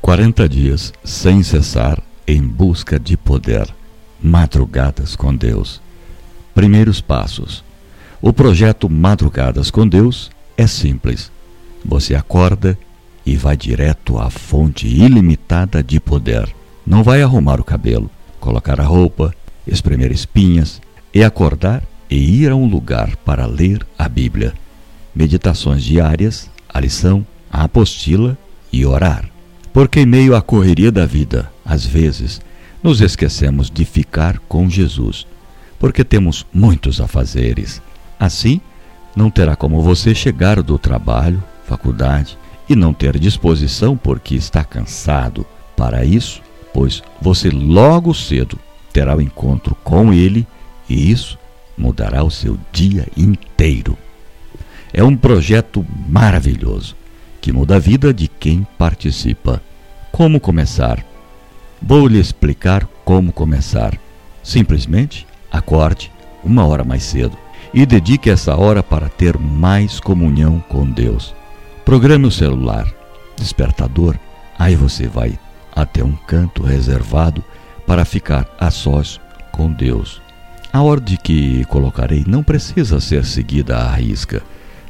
40 dias sem cessar em busca de poder. Madrugadas com Deus. Primeiros passos. O projeto Madrugadas com Deus é simples. Você acorda e vai direto à fonte ilimitada de poder. Não vai arrumar o cabelo, colocar a roupa, espremer espinhas, e acordar e ir a um lugar para ler a Bíblia. Meditações diárias, a lição, a apostila e orar. Porque em meio à correria da vida, às vezes, nos esquecemos de ficar com Jesus, porque temos muitos afazeres. Assim, não terá como você chegar do trabalho, faculdade e não ter disposição porque está cansado para isso, pois você logo cedo terá o encontro com ele e isso mudará o seu dia inteiro. É um projeto maravilhoso que muda a vida de quem participa. Como começar? Vou lhe explicar como começar. Simplesmente acorde uma hora mais cedo e dedique essa hora para ter mais comunhão com Deus. Programe o celular, despertador, aí você vai até um canto reservado para ficar a sós com Deus. A ordem que colocarei não precisa ser seguida à risca,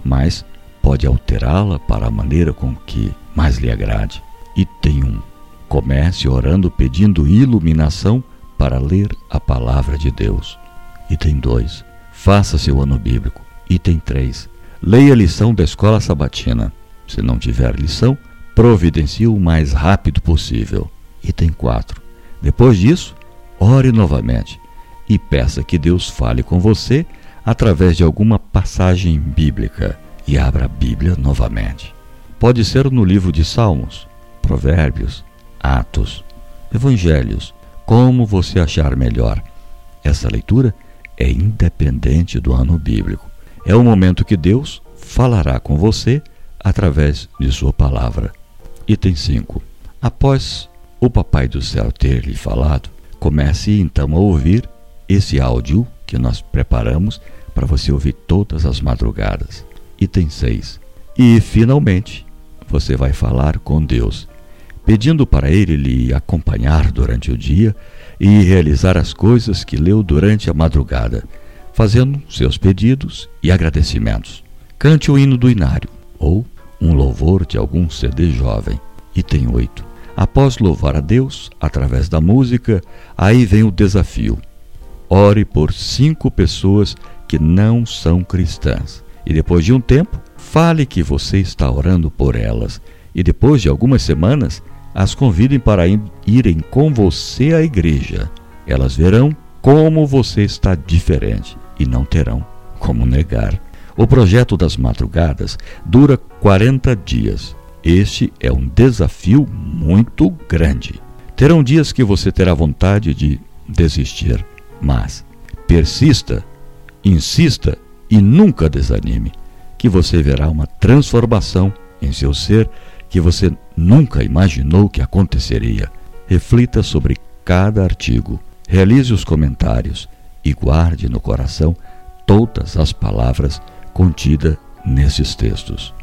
mas pode alterá-la para a maneira com que mais lhe agrade. Item 1. Comece orando pedindo iluminação para ler a palavra de Deus. Item 2. Faça seu ano bíblico. Item 3. Leia a lição da escola sabatina. Se não tiver lição, providencie o mais rápido possível. Item 4. Depois disso, ore novamente e peça que Deus fale com você através de alguma passagem bíblica e abra a Bíblia novamente. Pode ser no livro de Salmos, Provérbios, Atos, Evangelhos, como você achar melhor. Essa leitura é independente do ano bíblico. É o momento que Deus falará com você através de Sua palavra. Item 5. Após o Papai do Céu ter lhe falado, comece então a ouvir esse áudio que nós preparamos para você ouvir todas as madrugadas. Item 6. E, finalmente, você vai falar com Deus, pedindo para Ele lhe acompanhar durante o dia e realizar as coisas que leu durante a madrugada, fazendo seus pedidos e agradecimentos. Cante o hino do inário ou um louvor de algum CD jovem. Item 8. Após louvar a Deus através da música, aí vem o desafio. Ore por cinco pessoas que não são cristãs e depois de um tempo, fale que você está orando por elas. E depois de algumas semanas, as convidem para irem com você à igreja. Elas verão como você está diferente e não terão como negar. O projeto das madrugadas dura 40 dias. Este é um desafio muito grande. Terão dias que você terá vontade de desistir, mas persista, insista e nunca desanime, que você verá uma transformação em seu ser que você nunca imaginou que aconteceria. Reflita sobre cada artigo, realize os comentários e guarde no coração todas as palavras contidas nesses textos.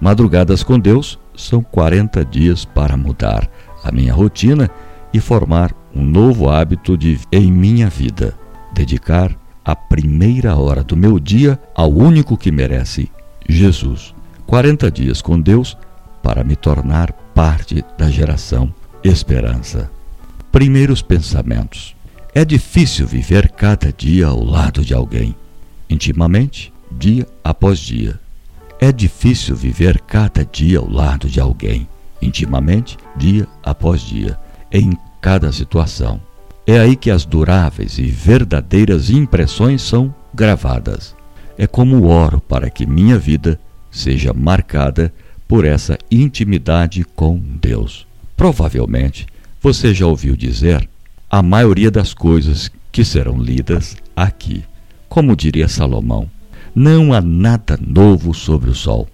Madrugadas com Deus são 40 dias para mudar a minha rotina e formar um novo hábito de em minha vida. Dedicar a primeira hora do meu dia ao único que merece, Jesus. 40 dias com Deus para me tornar parte da geração Esperança. Primeiros pensamentos. É difícil viver cada dia ao lado de alguém, intimamente, dia após dia. É difícil viver cada dia ao lado de alguém, intimamente, dia após dia, em cada situação. É aí que as duráveis e verdadeiras impressões são gravadas. É como oro para que minha vida seja marcada por essa intimidade com Deus. Provavelmente você já ouviu dizer a maioria das coisas que serão lidas aqui. Como diria Salomão, não há nada novo sobre o sol.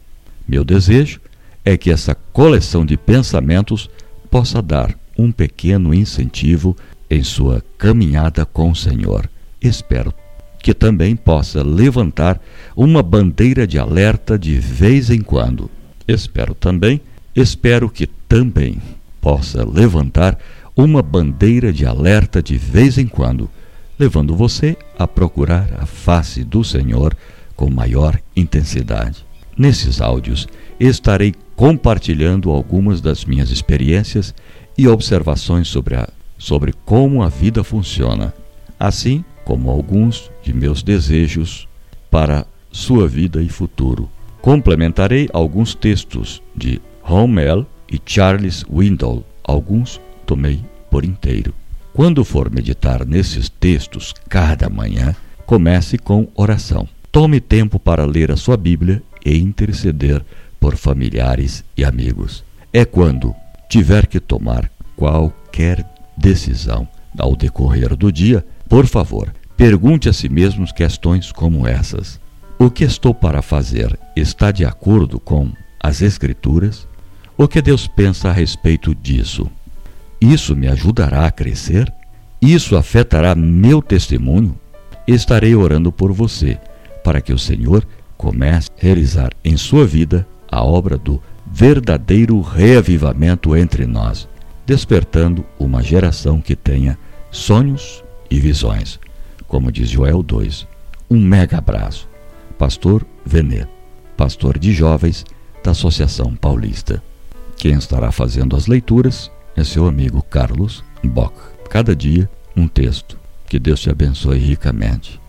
Meu desejo é que essa coleção de pensamentos possa dar um pequeno incentivo em sua caminhada com o Senhor. Espero que também possa levantar uma bandeira de alerta de vez em quando. Espero também, espero que também possa levantar uma bandeira de alerta de vez em quando, levando você a procurar a face do Senhor com maior intensidade. Nesses áudios estarei compartilhando algumas das minhas experiências e observações sobre, a, sobre como a vida funciona, assim como alguns de meus desejos para sua vida e futuro. Complementarei alguns textos de Rommel e Charles Windle, alguns tomei por inteiro. Quando for meditar nesses textos cada manhã, comece com oração. Tome tempo para ler a sua Bíblia e interceder por familiares e amigos. É quando tiver que tomar qualquer decisão ao decorrer do dia, por favor, pergunte a si mesmo questões como essas: O que estou para fazer está de acordo com as Escrituras? O que Deus pensa a respeito disso? Isso me ajudará a crescer? Isso afetará meu testemunho? Estarei orando por você, para que o Senhor comece a realizar em sua vida a obra do verdadeiro reavivamento entre nós, despertando uma geração que tenha sonhos e visões. Como diz Joel 2. Um mega abraço. Pastor Venê, pastor de jovens da Associação Paulista. Quem estará fazendo as leituras é seu amigo Carlos Bock. Cada dia um texto. Que Deus te abençoe ricamente.